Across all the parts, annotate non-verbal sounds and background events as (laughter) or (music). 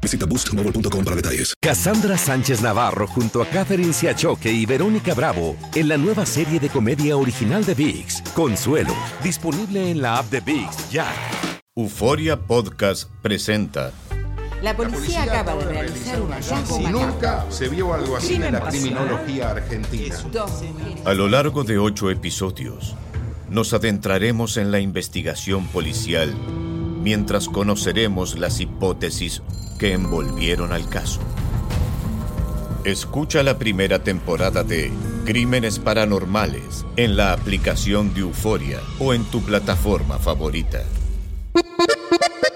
Visita boostmobile.com para detalles. Cassandra Sánchez Navarro junto a Catherine Siachoque y Verónica Bravo en la nueva serie de comedia original de VIX, Consuelo, disponible en la app de VIX ya. Euforia Podcast presenta La policía, acaba de realizar un hallazgo Si nunca se vio algo así en la criminología argentina. A lo largo de ocho episodios, nos adentraremos en la investigación policial mientras conoceremos las hipótesis que envolvieron al caso. Escucha la primera temporada de Crímenes Paranormales en la aplicación de Euforia o en tu plataforma favorita.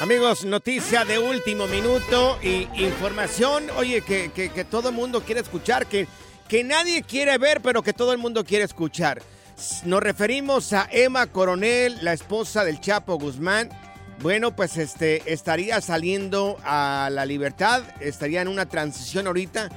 Amigos, noticia de último minuto y información, oye, que, que- que todo el mundo quiere escuchar, que, que nadie quiere ver, pero que todo el mundo quiere escuchar. Nos referimos a Emma Coronel, la esposa del Chapo Guzmán. Bueno, pues este estaría saliendo a la libertad, estaría en una transición ahorita,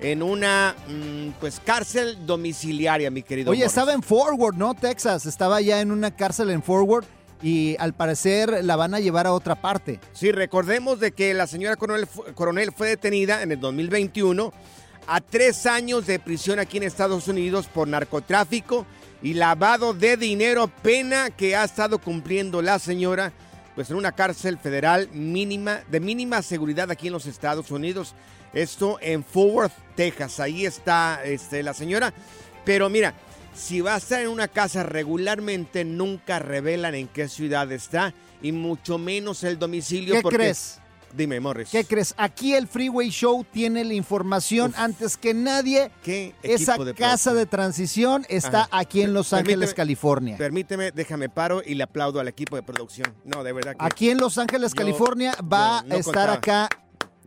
en una mm, pues cárcel domiciliaria, mi querido. Oye, Morris. estaba en Forward, ¿no? Texas. Estaba ya en una cárcel en Forward y al parecer la van a llevar a otra parte. Sí, recordemos de que la señora Coronel, Coronel fue detenida en el 2021 a tres años de prisión aquí en Estados Unidos por narcotráfico y lavado de dinero, pena que ha estado cumpliendo la señora pues en una cárcel federal mínima de mínima seguridad aquí en los Estados Unidos. Esto en Fort Worth, Texas. Ahí está este, la señora. Pero mira, si va a estar en una casa regularmente, nunca revelan en qué ciudad está y mucho menos el domicilio. ¿Qué porque- crees? Dime, Morris. ¿Qué crees? Aquí el Freeway Show tiene la información Uf. antes que nadie. ¿Qué Esa de casa de transición está Ajá. aquí en Los Ángeles, Permíteme- California. Permíteme, déjame paro y le aplaudo al equipo de producción. No, de verdad que Aquí en Los Ángeles, Yo- California, va no a estar contaba. acá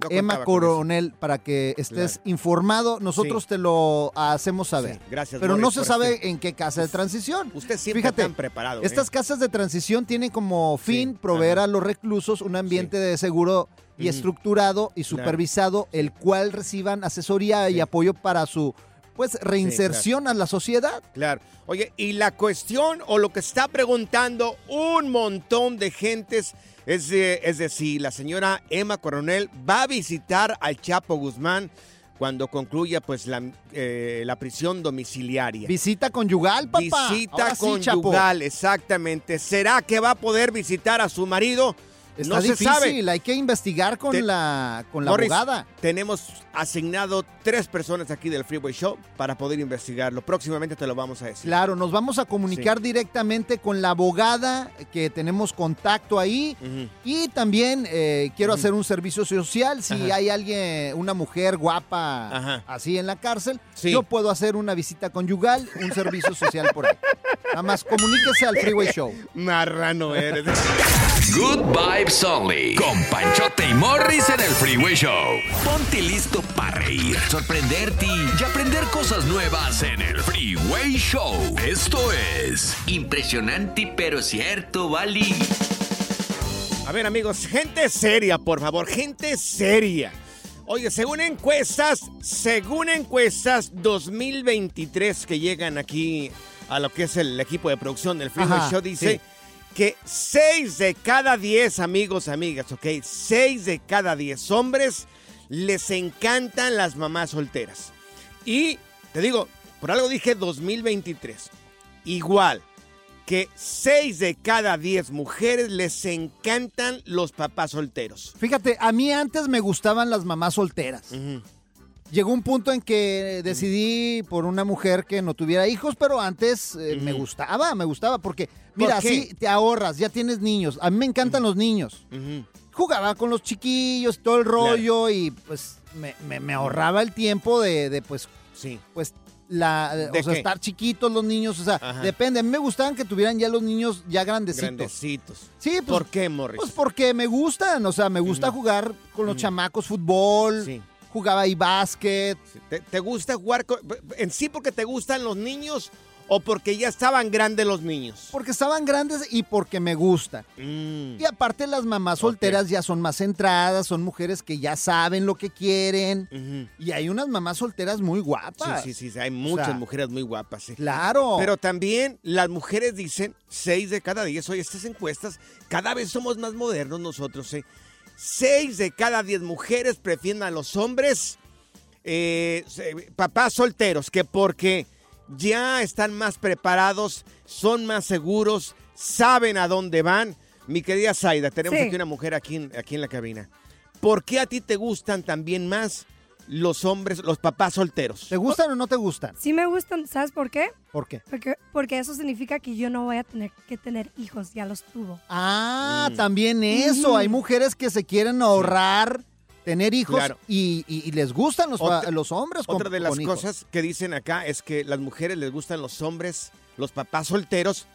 no Emma Coronel para que estés Claro. informado. Nosotros Sí. te lo hacemos saber. Sí, gracias, Pero no se sabe este- en qué casa de transición. Usted siempre Fíjate, tan preparado. ¿eh? Estas casas de transición tienen como fin Sí, proveer a los reclusos un ambiente de seguro y estructurado y supervisado, el cual reciban asesoría y apoyo para su pues reinserción a la sociedad. Claro. Oye, y la cuestión o lo que está preguntando un montón de gentes es de, es de si la señora Emma Coronel va a visitar al Chapo Guzmán cuando concluya pues la, eh, la prisión domiciliaria. Visita conyugal, papá. Visita Ahora sí, Chapo. conyugal, exactamente. ¿Será que va a poder visitar a su marido? Está no difícil, se sabe. hay que investigar con Te- la con la Morris, abogada. Tenemos asignado tres personas aquí del Freeway Show para poder investigarlo. Próximamente te lo vamos a decir. Claro, nos vamos a comunicar directamente con la abogada que tenemos contacto ahí y también eh, quiero hacer un servicio social. Si Ajá. hay alguien, una mujer guapa Ajá. así en la cárcel, Sí. yo puedo hacer una visita conyugal, un servicio social por ahí. Nada más comuníquese al Freeway Show. (laughs) Marrano eres. Good vibes only. Con Panchote y Morris en el Freeway Show. Ponte listo para reír, sorprenderte y aprender cosas nuevas en el Freeway Show. Esto es impresionante pero cierto, Bali. A ver, amigos, gente seria, por favor, gente seria. Oye, según encuestas, según encuestas 2023 que llegan aquí a lo que es el equipo de producción del Freeway Ajá, Show, dice sí. Que 6 de cada 10 amigos, amigas, ok, 6 de cada 10 hombres les encantan las mamás solteras. Y te digo, por algo dije 2023. Igual que 6 de cada 10 mujeres les encantan los papás solteros. Fíjate, a mí antes me gustaban las mamás solteras. Llegó un punto en que decidí por una mujer que no tuviera hijos, pero antes eh, me gustaba, me gustaba, porque mira, qué? así te ahorras, ya tienes niños. A mí me encantan los niños. Jugaba con los chiquillos, todo el rollo, y pues me, me- me ahorraba el tiempo de, de, pues, Sí. pues, la, ¿De o sea, qué? estar chiquitos los niños, o sea, Ajá. depende. A mí me gustaban que tuvieran ya los niños ya grandecitos. Grandecitos. Sí, pues, ¿Por qué, Morris? pues porque me gustan, o sea, me gusta jugar con los chamacos fútbol, Sí. Jugaba ahí básquet. ¿Te, te gusta jugar con- en sí porque te gustan los niños o porque ya estaban grandes los niños? Porque estaban grandes y porque me gustan. Mm. Y aparte las mamás solteras ya son más centradas, son mujeres que ya saben lo que quieren. Y hay unas mamás solteras muy Sí, guapas. sí, sí, hay muchas sea, mujeres muy guapas. sí. Claro. Pero también las mujeres dicen, 6 de cada 10, oye, estas encuestas, cada vez somos más modernos nosotros, ¿eh? 6 de cada 10 mujeres prefieren a los hombres, eh, papás solteros, que porque ya están más preparados, son más seguros, saben a dónde van. Mi querida Zaida, tenemos Sí. aquí una mujer aquí aquí en la cabina. ¿Por qué a ti te gustan también más los hombres, los papás solteros? ¿Te gustan o no te gustan? Sí me gustan, ¿sabes por qué? ¿Por qué? Porque, porque eso significa que yo no voy a tener que tener hijos, ya los tuvo. Ah, Mm. también eso. Hay mujeres que se quieren ahorrar, tener hijos Claro. y, y- y les gustan los, Otra- los hombres. con- Otra de las con hijos. cosas que dicen acá es que las mujeres les gustan los hombres, los papás solteros,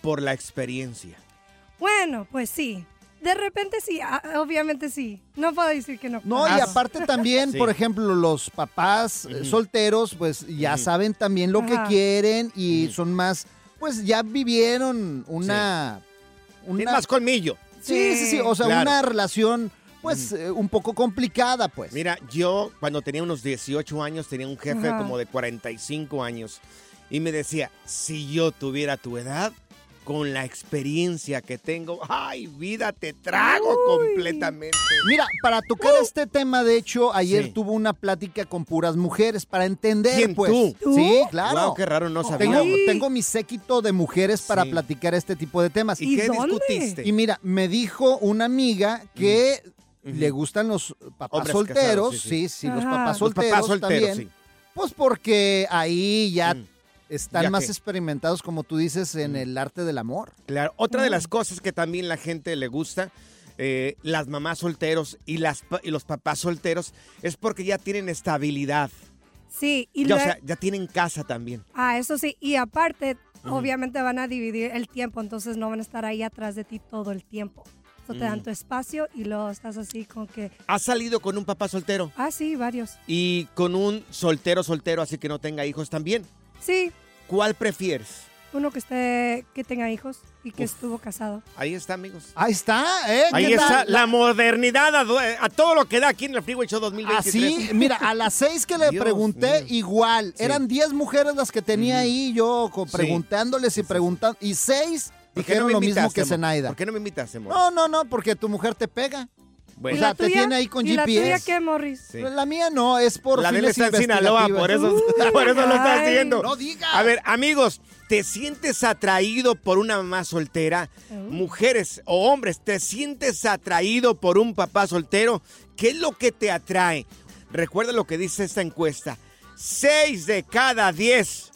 por la experiencia. Bueno, pues sí. De repente sí, obviamente sí. No puedo decir que no. No, y aparte también, (laughs) sí. por ejemplo, los papás eh, solteros, pues ya saben también lo que quieren y son más, pues ya vivieron una... Tiene una más colmillo. sí, sí, sí, o sea, Claro. una relación, pues, eh, un poco complicada, pues. Mira, yo cuando tenía unos 18 años tenía un jefe Ajá. como de 45 años y me decía, si yo tuviera tu edad, con la experiencia que tengo, ay, vida, te trago Uy. completamente. Mira, para tocar este tema, de hecho, ayer Uh. Sí. tuve una plática con puras mujeres para entender, ¿Quién, pues. tú? Sí, claro. Wow, qué raro, no sabía. Tengo, mi séquito de mujeres para Sí. platicar este tipo de temas. ¿Y, ¿Y qué dónde? discutiste? Y mira, me dijo una amiga que Ujú. le gustan los papás Hombres solteros. casados, sí, sí, sí. sí, los papás Los solteros, papás solteros, también. sí. Pues porque ahí ya Mm. Están ¿Ya más experimentados, como tú dices, en Mm. el arte del amor. Claro, otra de Mm. las cosas que también la gente le gusta, eh, las mamás solteros y, las, pa- y los papás solteros, es porque ya tienen estabilidad. Sí, y Ya, o sea, ya tienen casa también. Ah, eso sí. Y aparte, obviamente van a dividir el tiempo, entonces no van a estar ahí atrás de ti todo el tiempo. So te dan Mm. tu espacio y luego estás así con que, ¿Has salido con un papá soltero? ah, sí, varios. Y con un soltero soltero, así que no tenga hijos también. Sí, ¿Cuál prefieres? uno que esté, que tenga hijos y que Uf. estuvo casado. Ahí está, amigos. Ahí está, ¿eh? Ahí ¿Qué está tal? la modernidad a, do- a todo lo que da aquí en el Freeway Show 2023. Así, mira, a las seis que le Dios pregunté, mío. igual. Sí. Eran diez mujeres las que tenía ahí yo Sí. preguntándoles y preguntando. Y seis ¿Por qué dijeron lo mismo que? Zenaida. ¿Por qué no me invitaste, amor? No, no, no, porque tu mujer te pega. Bueno, o sea, te tiene ahí con ¿Y la tuya GPS. qué, Morris? sí. La mía no, es por la de él está en Sinaloa, por eso, (laughs) (laughs) por eso lo está haciendo. No digas. A ver, amigos, ¿te sientes atraído por una mamá soltera? Uh. Mujeres o hombres, ¿te sientes atraído por un papá soltero? ¿Qué es lo que te atrae? Recuerda lo que dice esta encuesta. Seis de cada diez,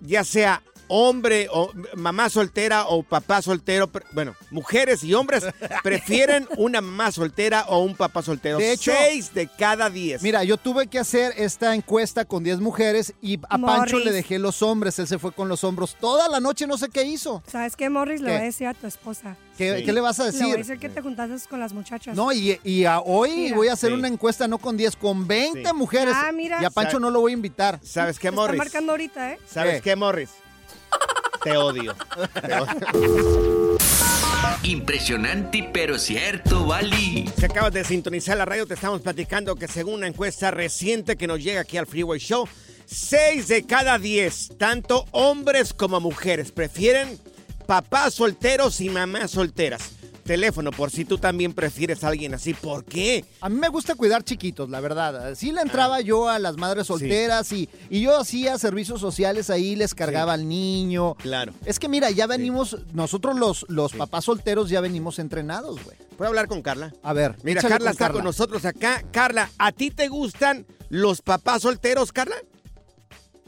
ya sea hombre o mamá soltera o papá soltero, bueno, mujeres y hombres (laughs) prefieren una mamá soltera o un papá soltero. De hecho- Seis de cada diez. Mira, yo tuve que hacer esta encuesta con 10 mujeres y a Pancho le dejé los hombres. Él se fue con los hombros toda la noche, no sé qué hizo. ¿Sabes qué, Morris? Le voy a decir a tu esposa. ¿Qué, Sí. qué le vas a Le voy a decir? decir que te juntaste con las muchachas. No, y, y a hoy Mira. voy a hacer Sí. una encuesta no con 10, con 20 Sí. mujeres. Ah, mira. Y a Pancho Sa- no lo voy a invitar. ¿Sabes qué, está Morris? marcando ahorita, ¿eh? ¿Sabes ¿Qué? qué, Morris? Te odio. Te odio. Impresionante, pero cierto, Bali. Si acabas de sintonizar la radio, te estamos platicando que según una encuesta reciente que nos llega aquí al Freeway Show, 6 de cada 10, tanto hombres como mujeres, prefieren papás solteros y mamás solteras. Teléfono, por si tú también prefieres a alguien así. ¿Por qué? A mí me gusta cuidar chiquitos, la verdad. Sí le entraba yo a las madres solteras y, y yo hacía servicios sociales ahí, les cargaba al niño. Claro. Es que mira, ya venimos, nosotros los, los papás solteros ya venimos entrenados, güey. ¿Puedo hablar con Carla? A ver, Mira, Carla con está con nosotros acá. Carla, ¿a ti te gustan los papás solteros, Carla?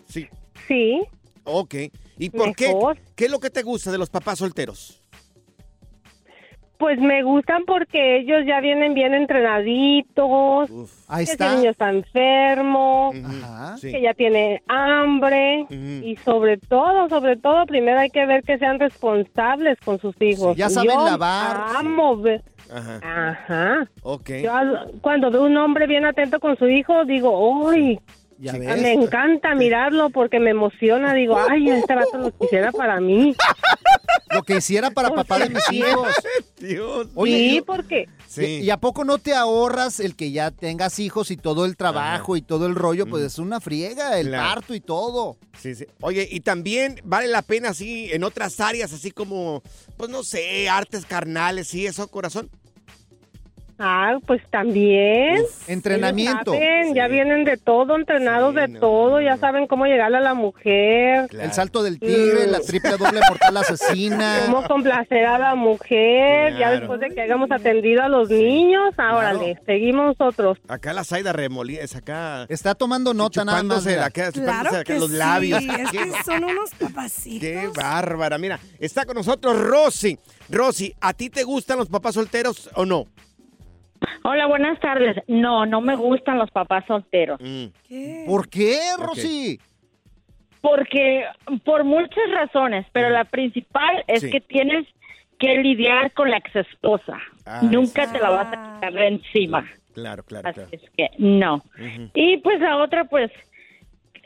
Sí. Sí. Ok. ¿Y por qué? ¿Qué es lo que te gusta de los papás solteros? Pues me gustan porque ellos ya vienen bien entrenaditos. Ahí que está. ese niño está enfermo, Ajá. que ya tiene hambre y sobre todo, sobre todo, primero hay que ver que sean responsables con sus hijos. ya saben Yo lavar. Amo ver. Ajá. Ajá. Ok. Yo cuando veo un hombre bien atento con su hijo, digo, ¡ay! Ya Me ves. encanta mirarlo porque me emociona. Digo, ¡ay, este vato lo quisiera para mí! (laughs) Lo que hiciera para (laughs) papá de mis hijos. Dios. Oye, sí, y- porque ¿Y, y a poco no te ahorras el que ya tengas hijos y todo el trabajo y todo el rollo? Pues es una friega, el Claro. parto y todo. Sí, sí. Oye, y también vale la pena así en otras áreas, así como, pues no sé, artes carnales y eso, corazón. Ah, pues también. Entrenamiento. Ellos saben, Ya vienen de todo, entrenados de todo, ya saben cómo llegarle a la mujer. El salto del tigre, la triple doble mortal asesina. Cómo complacer a la mujer, ya después de que hayamos atendido a los niños, ahora Claro. seguimos nosotros. Acá la Zaida remolida, es acá. Está tomando nota nada más. acá, chupándose Claro acá que los sí, labios. es que son unos papacitos. qué bárbara. Mira, está con nosotros Rosy. Rosy, ¿a ti te gustan los papás solteros o no? Hola, buenas tardes. No, no me gustan los papás solteros. ¿Qué? ¿Por qué, Rosy? Porque, por muchas razones, pero la principal es Sí. que tienes que lidiar con la exesposa. Ah, Nunca te la vas a quitar de encima. Claro, claro, claro. Así es que no. Ujú. Y pues la otra, pues,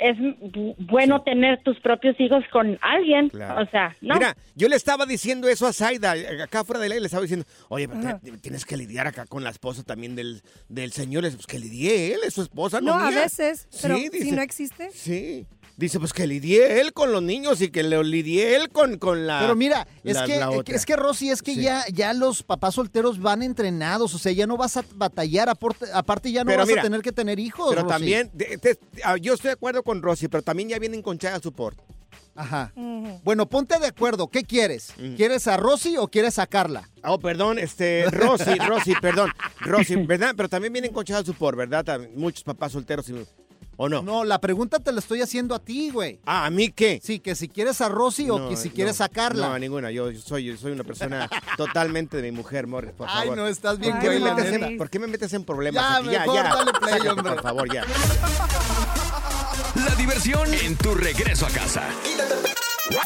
es bu- bueno tener tus propios hijos con alguien. Claro. O sea, no. Mira, yo le estaba diciendo eso a Zaida, eh, acá fuera de ley le estaba diciendo, oye, pero te- te- tienes que lidiar acá con la esposa también del, del señor. Pues que lidie él, es su esposa, no No, a veces, pero Sí, si no existe. Sí. Dice, pues que lidie él con los niños y que lo lidie él con, con la. Pero mira, es la- que, la otra. es que Rosy, es que Sí. ya, ya los papás solteros van entrenados, o sea, ya no vas a batallar, aporte- aparte ya no Pero vas mira, a tener que tener hijos. Pero Rosy. también, te- ah, yo estoy de acuerdo con Rosy, pero también ya vienen con Chaga Support. Ajá. Bueno, ponte de acuerdo, ¿qué quieres? ¿Quieres a Rosy o quieres a Carla? Oh, perdón, este, Rosy, (laughs) Rosy, perdón. Rosy, ¿verdad? Pero también vienen con Chaga Support, ¿verdad? También Muchos papás solteros, y- ¿o no? No, la pregunta te la estoy haciendo a ti, güey. Ah, ¿a mí qué? Sí, que si quieres a Rosy o que si no, quieres a Carla. No, a ninguna. Yo, yo soy, yo soy una persona (laughs) totalmente de mi mujer, Morris, por Ay, favor. no, estás bien ¿Por qué, me metes en, ¿Por qué me metes en problemas? Ya, aquí? mejor dale play, Sácate, hombre. Por favor, ya. (laughs) Diversión en tu regreso a casa.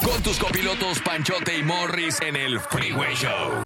Con tus copilotos Panchote y Morris en el Freeway Show.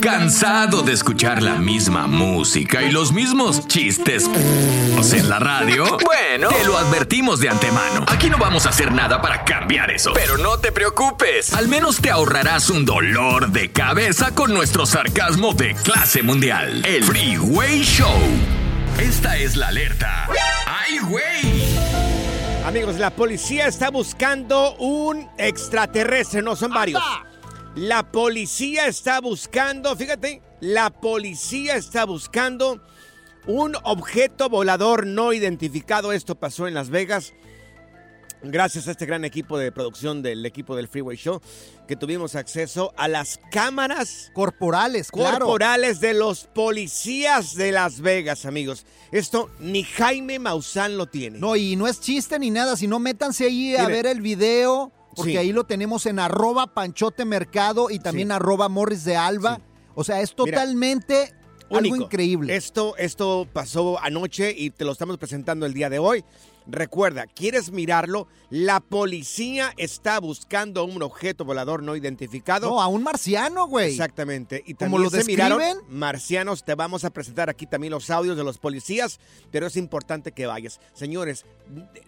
¿Cansado de escuchar la misma música y los mismos chistes en la radio? Bueno, te lo advertimos de antemano. Aquí no vamos a hacer nada para cambiar eso. Pero no te preocupes. Al menos te ahorrarás un dolor de cabeza con nuestro sarcasmo de clase mundial. El Freeway Show. Esta es la alerta. ¡Ay, güey! Amigos, la policía está buscando un extraterrestre, no son varios. La policía está buscando, fíjate, la policía está buscando un objeto volador no identificado. Esto pasó en Las Vegas. Gracias a este gran equipo de producción del equipo del Freeway Show, que tuvimos acceso a las cámaras corporales, claro. corporales de los policías de Las Vegas, amigos. Esto ni Jaime Maussan lo tiene. No, y no es chiste ni nada, sino métanse ahí a ver el video, porque Sí. ahí lo tenemos en arroba panchote mercado y también Sí. arroba morris de alba. O sea, es Mira, totalmente algo Único. increíble. Esto, esto pasó anoche y te lo estamos presentando el día de hoy. Recuerda, ¿quieres mirarlo? La policía está buscando un objeto volador no identificado. No, a un marciano, güey. Exactamente. Y también lo se miraron describen. marcianos. Te vamos a presentar aquí también los audios de los policías, pero es importante que vayas. Señores,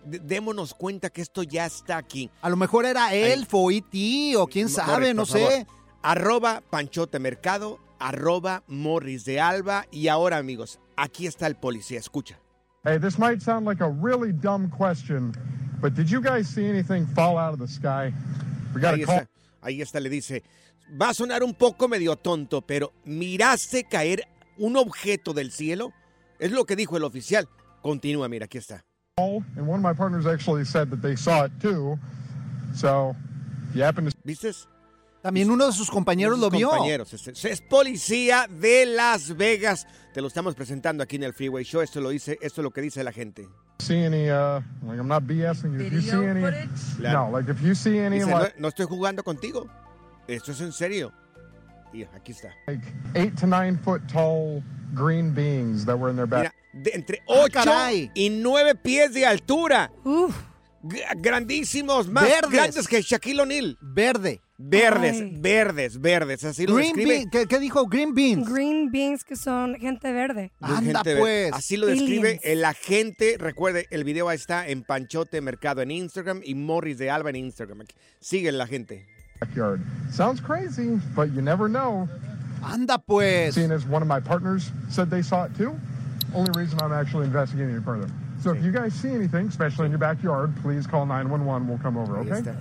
démonos cuenta que esto ya está aquí. A lo mejor era elfo, E.T. o quién sabe, no sé. Arroba Panchote Mercado, arroba Morris de Alba. Y ahora, amigos, aquí está el policía. Escucha. Hey, this might sound like a really dumb question, but did you guys see anything fall out of the sky? We got Ahí a call. está, ahí está, le dice. Va a sonar un poco medio tonto, pero ¿miraste caer un objeto del cielo? Es lo que dijo el oficial. Continúa, mira, aquí está. and one of my partners actually said that they saw it too. So, if you happen to ¿Viste? También uno de sus compañeros Sus lo vio. compañeros. Es, es policía de Las Vegas. Te lo estamos presentando aquí en el Freeway Show. Esto lo dice, esto es lo que dice la gente. uh, no, estoy jugando contigo. Esto es en serio. Y aquí está. like eight to nine foot tall green beings that were in their back. Mira, de entre Ah, 8 caray. y 9 pies de altura. G- grandísimos, más Verdes. grandes que Shaquille O'Neal. Verde. Verdes, Ay. verdes, verdes. Así lo Green describe. bean, ¿qué, qué dijo? Green beans. Green beans que son gente verde. de Anda, gente verde. pues. Así lo describe Aliens. el agente. Recuerde, el video está en Panchote Mercado en Instagram y Morris de Alba en Instagram. Sigue la gente. backyard. Sounds crazy, but you never know. Anda pues. Seeing as one of my partners said they saw it too, only reason I'm actually investigating it further. So if you guys see anything, especially in your backyard, please call 911. We'll come over, Ahí okay?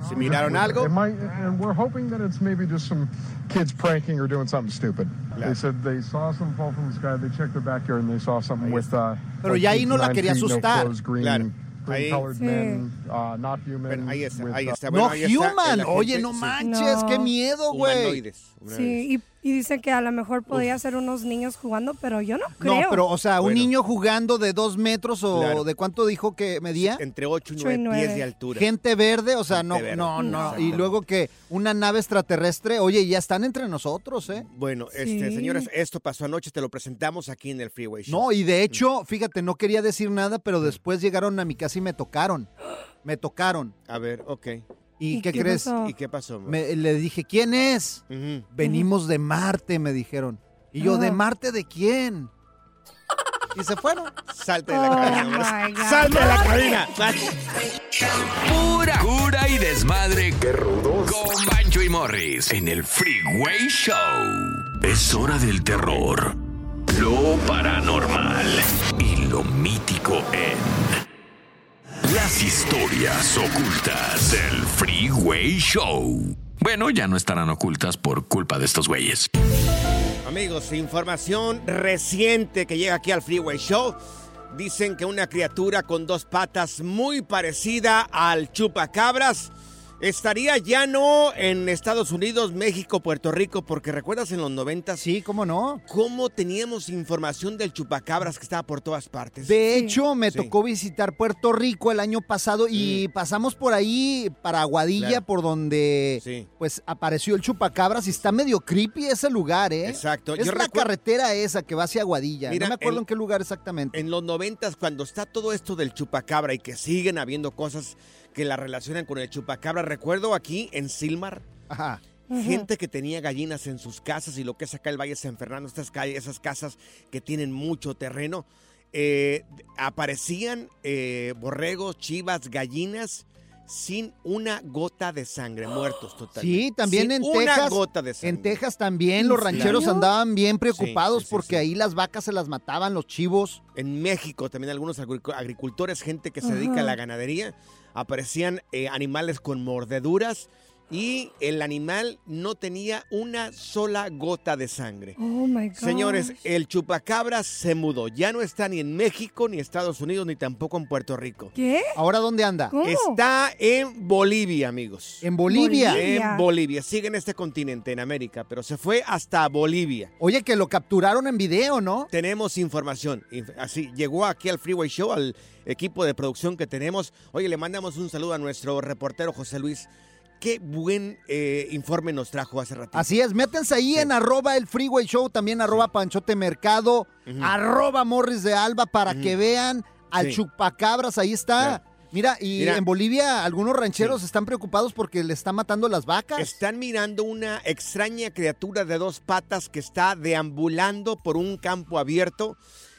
Está. Si miraron algo, and we're hoping that it's maybe just some kids pranking or doing something stupid. They said they saw something fall from the sky. They checked their backyard and they saw something with. Uh, Pero like ya ahí eight no to la quería feet, no asustar. clothes, green, Claro. green Ahí- colored Sí. men, uh, not human. Bueno, ahí está, with, ahí uh, está. No ahí human. agente. Oye, no Sí. manches, qué No. miedo, güey. Humanoides. humanoides. Sí, y, y dicen que a lo mejor podía ser unos niños jugando, pero yo no creo. No, pero, o sea, un Bueno. niño jugando de dos metros o Claro. de cuánto dijo que medía. Entre 8 y Ocho y 9 pies de altura. Gente verde, o sea, no, verde. no, no. Y luego que una nave extraterrestre, oye, ya están entre nosotros, ¿eh? Bueno, este, señores, esto pasó anoche, te lo presentamos aquí en el Freeway Show. No, y de hecho, fíjate, no quería decir nada, pero después llegaron a mi casa y me tocaron. Me tocaron. A ver, ok. ¿Y, ¿Y qué, qué crees? pasó? ¿Y qué pasó? Me- le dije, ¿quién es? Venimos de Marte, me dijeron. Y yo, ¿de Ah. Marte de quién? Y se fueron. Salte de la Oh, cabina. Salte de la cabina. Pura cura y desmadre. ¡Qué rudos! Con Bancho y Morris en el Freeway Show. Es hora del terror, lo paranormal y lo mítico en las historias ocultas del Freeway Show. Bueno, ya no estarán ocultas por culpa de estos güeyes. Amigos, información reciente que llega aquí al Freeway Show. Dicen que una criatura con dos patas muy parecida al chupacabras estaría ya no en Estados Unidos, México, Puerto Rico, porque recuerdas en los 90 Sí, ¿cómo no? cómo teníamos información del chupacabras que estaba por todas partes. De Sí. hecho, me Sí. tocó visitar Puerto Rico el año pasado y pasamos por ahí para Aguadilla, Claro. por donde Sí. pues apareció el chupacabras y está medio creepy ese lugar, ¿eh? Exacto. Es Yo la recuerdo- carretera esa que va hacia Aguadilla. Mira, no me acuerdo en- en, qué lugar exactamente. En los noventas, cuando está todo esto del chupacabra y que siguen habiendo cosas que la relacionan con el chupacabra, recuerdo aquí en Silmar, Ajá. gente que tenía gallinas en sus casas y lo que es acá el Valle San Fernando, estas calles, esas casas que tienen mucho terreno, eh, aparecían eh, borregos, chivas, gallinas, sin una gota de sangre, muertos totalmente. Sí, también Sin en una Texas. gota de sangre. En Texas también los ¿En rancheros serio? andaban bien preocupados Sí, sí, sí, porque ahí las vacas se las mataban, los chivos. En México también algunos agricu- agricultores, gente que se dedica a la ganadería, aparecían eh, animales con mordeduras y el animal no tenía una sola gota de sangre. Oh my God. Señores, el chupacabras se mudó. Ya no está ni en México, ni Estados Unidos, ni tampoco en Puerto Rico. ¿Qué? ¿Ahora dónde anda? Está en Bolivia, amigos. ¿En Bolivia? En Bolivia. Sigue en este continente, en América, pero se fue hasta Bolivia. Oye, que lo capturaron en video, ¿no? Tenemos información. Inf- Así, llegó aquí al Freeway Show, al equipo de producción que tenemos. Oye, le mandamos un saludo a nuestro reportero José Luis. Qué buen eh, informe nos trajo hace ratito. Así es, métanse ahí en arroba el Freeway Show, también arroba Panchote Mercado, arroba Morris de Alba para que vean al Sí. chupacabras, ahí está. Mira, y Mira. en Bolivia algunos rancheros están preocupados porque le están matando las vacas. Están mirando una extraña criatura de dos patas que está deambulando por un campo abierto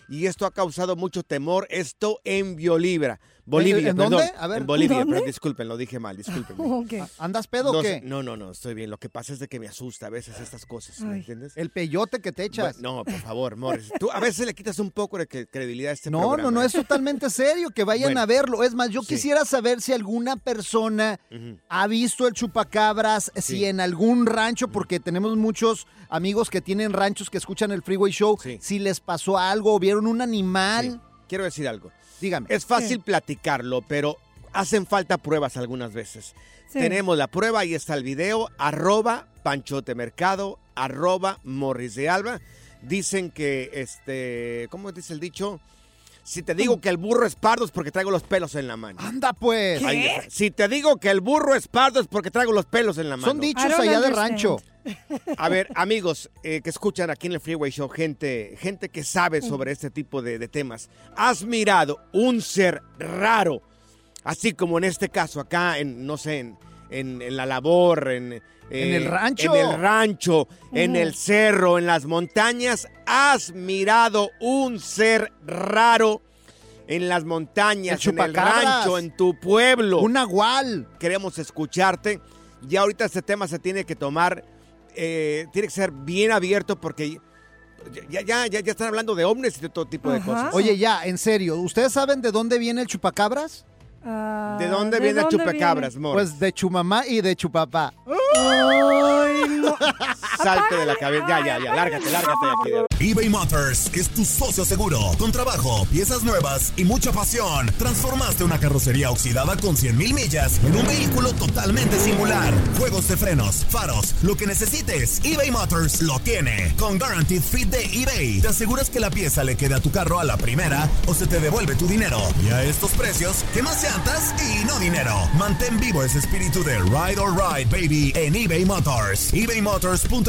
y esto ha causado mucho temor. Esto en Bolivia. Bolivia, ¿En perdón. dónde? A ver, en Bolivia, ¿dónde? pero disculpen, lo dije mal, disculpen. (laughs) ¿Andas pedo o no, qué? No, no, no, estoy bien. Lo que pasa es de que me asusta a veces estas cosas, ¿me Ay, entiendes? El peyote que te echas. Bueno, no, por favor, Morris. Tú a veces le quitas un poco de cre- credibilidad a este No, programa. no, no, es totalmente serio, que vayan Bueno. a verlo. Es más, yo Sí. quisiera saber si alguna persona ha visto el chupacabras, si en algún rancho, porque tenemos muchos amigos que tienen ranchos que escuchan el Freeway Show, si les pasó algo o vieron un animal. Quiero decir algo. Dígame. Es fácil platicarlo, pero hacen falta pruebas algunas veces. Sí. Tenemos la prueba, ahí está el video, arroba Panchote Mercado, arroba Morris de Alba. Dicen que, este, ¿cómo dice el dicho? Si te digo que el burro es pardo es porque traigo los pelos en la mano. Anda pues. Está. Si te digo que el burro es pardo es porque traigo los pelos en la mano. Son dichos allá de rancho. A ver, amigos eh, que escuchan aquí en el Freeway Show, gente, gente que sabe sobre este tipo de, de temas, ¿has mirado un ser raro, así como en este caso acá, en no sé, en, en- en la labor, en, eh, ¿En el rancho? en el rancho, en Ujú. el cerro, en las montañas? ¿Has mirado un ser raro? En las montañas, El en el rancho, en tu pueblo. Un nahual. Queremos escucharte. Ya ahorita este tema se tiene que tomar, eh, tiene que ser bien abierto porque ya, ya, ya, ya están hablando de ovnis y de todo tipo de cosas. Oye, ya, en serio, ¿ustedes saben de dónde viene el chupacabras? ¿De dónde viene el chupacabras, Mor? Pues de chumamá y de chupapá. (laughs) Salte de la cabeza. Ya, ya, ya. Lárgate, lárgate aquí. eBay Motors es tu socio seguro. Con trabajo, piezas nuevas y mucha pasión, transformaste una carrocería oxidada con 100 mil millas en un vehículo totalmente singular. Juegos de frenos, faros, lo que necesites, eBay Motors lo tiene. Con Guaranteed Fit de eBay, te aseguras que la pieza le quede a tu carro a la primera o se te devuelve tu dinero. Y a estos precios, ¿qué más llantas y no dinero? Mantén vivo ese espíritu de Ride or Ride, baby, en eBay Motors. ebaymotors.com.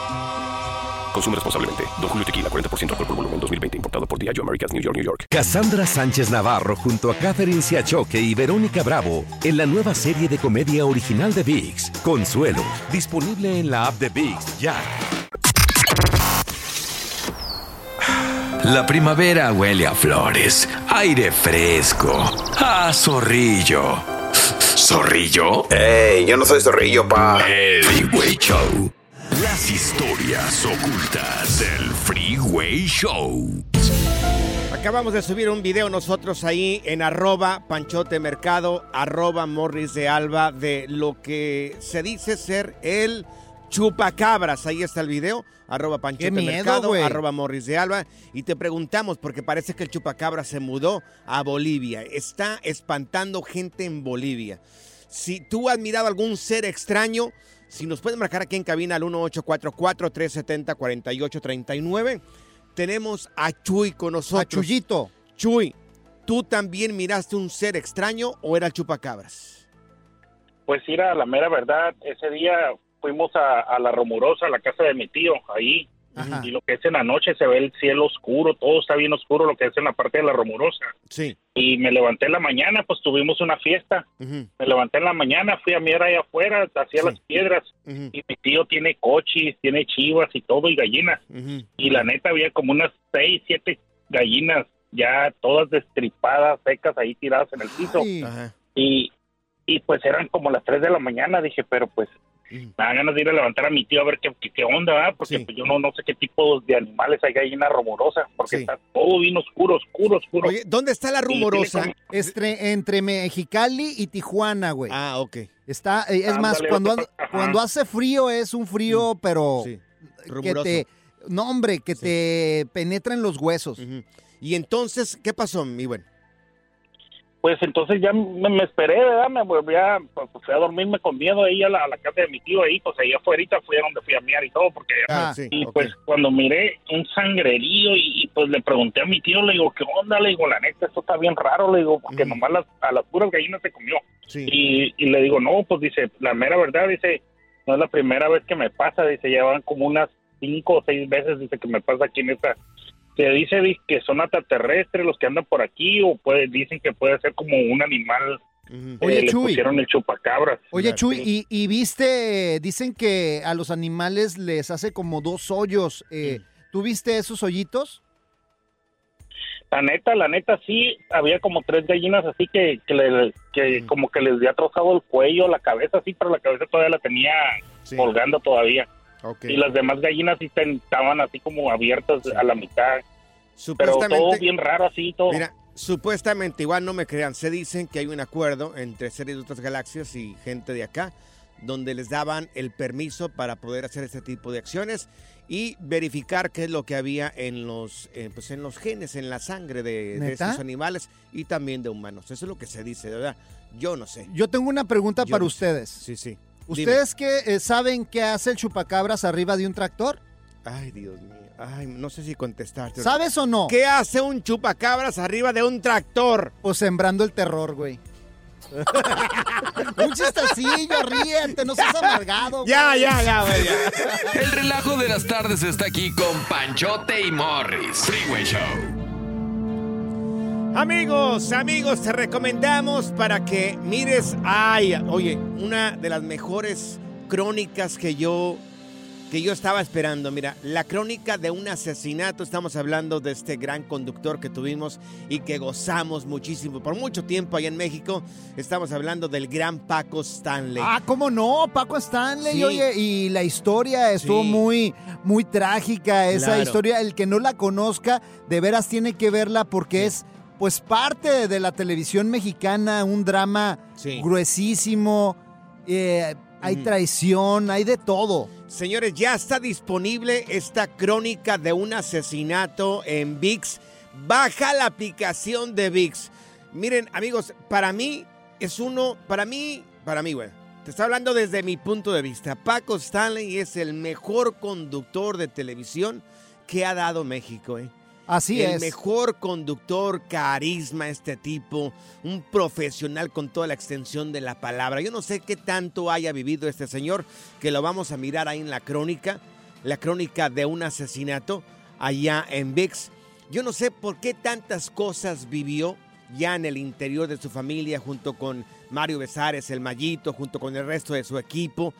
Consume responsablemente. Don Julio Tequila, 40% alcohol por volumen, 2020. Importado por Diageo Americas, New York, New York. Cassandra Sánchez Navarro junto a Catherine Siachoque y Verónica Bravo en la nueva serie de comedia original de VIX, Consuelo, disponible en la app de VIX ya. La primavera huele a flores, aire fresco, a zorrillo. ¿Zorrillo? ¡Ey! Yo no soy zorrillo, pa. El Freeway Show. Las historias ocultas del Freeway Show. Acabamos de subir un video nosotros ahí en arroba Panchote Mercado, arroba Morris de Alba, de lo que se dice ser el chupacabras. Ahí está el video, arroba Panchote Qué miedo, Mercado, arroba Morris de Alba. Y te preguntamos, porque parece que el chupacabra se mudó a Bolivia. Está espantando gente en Bolivia. Si tú has mirado algún ser extraño, si nos pueden marcar aquí en cabina al 1844-370-4839. Tenemos a Chuy con nosotros. A Chuyito. Chuy, ¿tú también miraste un ser extraño o era el chupacabras? Pues ir a la mera verdad, ese día fuimos a, a la Romurosa, a la casa de mi tío, ahí. Ajá. Y lo que es en la noche se ve el cielo oscuro, todo está bien oscuro, lo que es en la parte de la Romurosa. Sí. Y me levanté en la mañana, pues tuvimos una fiesta. Me levanté en la mañana, fui a mirar ahí afuera, hacia las piedras. Y mi tío tiene cochis, tiene chivas y todo, y gallinas. Y la neta había como unas seis, siete gallinas ya todas destripadas, secas, ahí tiradas en el piso. Y, y pues eran como las tres de la mañana, dije, pero pues me da ganas de ir a levantar a mi tío a ver qué, qué, qué onda, ¿verdad? Porque pues, yo no, no sé qué tipo de animales hay ahí en la rumorosa, porque está todo bien oscuro, oscuro, oscuro. Oye, ¿dónde está la rumorosa? Entre, entre Mexicali y Tijuana, güey. Ah, ok. Está, eh, es más, cuando, cuando hace frío es un frío, pero que rumoroso. te, no hombre, que te penetra en los huesos. Y entonces, ¿qué pasó, mi buen? Pues entonces ya me, me esperé, ¿verdad? Me volví a, pues, fui a dormirme con miedo ahí a la, a la casa de mi tío ahí, pues ahí afuera fui a donde fui a miar y todo, porque Ah, sí, y ok. pues cuando miré un sangrerío y, y, pues le pregunté a mi tío, le digo, ¿qué onda? Le digo, la neta, esto está bien raro, le digo, porque nomás las, a las puras gallinas se comió. Y, y le digo, no, pues dice, la mera verdad, dice, no es la primera vez que me pasa, dice, ya van como unas cinco o seis veces, dice, que me pasa aquí en esta se dice di- que son extraterrestres los que andan por aquí o puede, dicen que puede ser como un animal eh, Oye, le Chuy. pusieron el chupacabras. Oye, Chuy, y, y viste, dicen que a los animales les hace como dos hoyos. eh, ¿Tú viste esos hoyitos? la neta la neta sí había como tres gallinas así que que, le- que como que les había trozado el cuello la cabeza así pero la cabeza todavía la tenía colgando todavía y las demás gallinas sí estaban así como abiertas a la mitad pero todo bien raro así todo Mira, supuestamente, igual no me crean, se dicen que hay un acuerdo entre series de otras galaxias y gente de acá, donde les daban el permiso para poder hacer este tipo de acciones y verificar qué es lo que había en los, eh, pues en los genes, en la sangre de, de estos animales y también de humanos. Eso es lo que se dice, de verdad. Yo no sé. Yo tengo una pregunta Yo para no sé. ustedes. Sí, sí. ¿Ustedes que eh, saben qué hace el chupacabras arriba de un tractor? Ay, Dios mío. Ay, no sé si contestarte. ¿Sabes o no? ¿Qué hace un chupacabras arriba de un tractor? Pues sembrando el terror, güey. (laughs) un chistecillo, ríete, no seas amargado. Ya, güey. ya, ya, güey, ya. (laughs) El relajo de las tardes está aquí con Panchote y Morris. Freeway Show. Amigos, amigos, te recomendamos para que mires, ay, oye, una de las mejores crónicas que yo que yo estaba esperando. Mira, la crónica de un asesinato. Estamos hablando de este gran conductor que tuvimos y que gozamos muchísimo por mucho tiempo allá en México. Estamos hablando del gran Paco Stanley. Ah, ¿cómo no? Paco Stanley, Sí. oye, y la historia estuvo Sí. muy, muy trágica. Esa Claro. historia, el que no la conozca, de veras tiene que verla porque es, pues, parte de la televisión mexicana, un drama Sí. gruesísimo. eh, hay traición, hay de todo. Señores, ya está disponible esta crónica de un asesinato en VIX. Baja la aplicación de VIX. Miren, amigos, para mí es uno, para mí, para mí, güey. Te está hablando desde mi punto de vista. Paco Stanley es el mejor conductor de televisión que ha dado México, ¿eh? Así el es. mejor conductor, carisma, este tipo, un profesional con toda la extensión de la palabra. Yo no sé qué tanto haya vivido este señor, que lo vamos a mirar ahí en la crónica, la crónica de un asesinato allá en VIX. Yo no sé por qué tantas cosas vivió ya en el interior de su familia, junto con Mario Besares, el Mallito, junto con el resto de su equipo,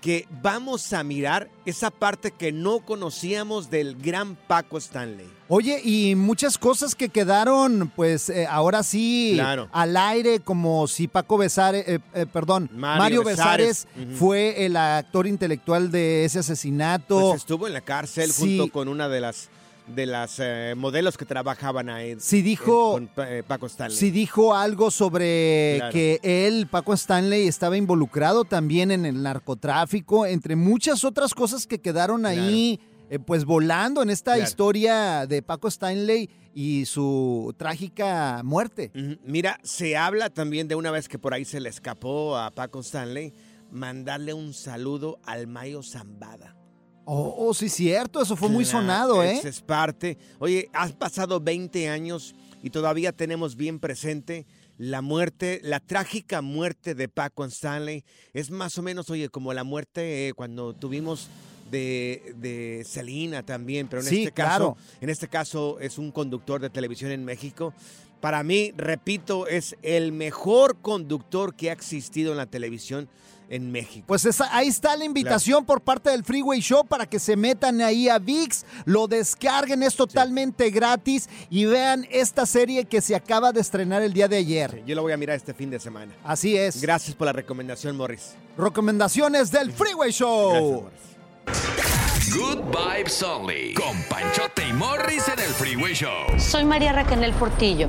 que vamos a mirar esa parte que no conocíamos del gran Paco Stanley. Oye, y muchas cosas que quedaron, pues eh, ahora sí, Claro. al aire, como si Paco Besares, eh, eh, perdón, Mario Mario, Besares. Fue el actor intelectual de ese asesinato. Pues estuvo en la cárcel Sí. junto con una de las de las eh, modelos que trabajaban ahí. Sí dijo- con eh, Paco Stanley. Sí dijo algo sobre Claro. que él, Paco Stanley, estaba involucrado también en el narcotráfico, entre muchas otras cosas que quedaron ahí, eh, pues volando en esta Claro. historia de Paco Stanley y su trágica muerte. Mira, se habla también de una vez que por ahí se le escapó a Paco Stanley mandarle un saludo al Mayo Zambada. Oh, oh, sí, cierto, eso fue muy Claro, sonado, ¿eh? es parte. Oye, has pasado 20 años y todavía tenemos bien presente la muerte, la trágica muerte de Paco Stanley es más o menos, oye, como la muerte eh, cuando tuvimos de, de Selena también, pero en Sí, este caso, claro. en este caso es un conductor de televisión en México. Para mí, repito, es el mejor conductor que ha existido en la televisión en México. Pues esa- ahí está la invitación por parte del Freeway Show para que se metan ahí a VIX, lo descarguen, es totalmente gratis y vean esta serie que se acaba de estrenar el día de ayer. Yo lo voy a mirar este fin de semana. Así es. Gracias por la recomendación, Morris. Recomendaciones del Freeway Show. Good Vibes Only. Con Panchote y Morris en el Freeway Show. Soy María Raquel Portillo.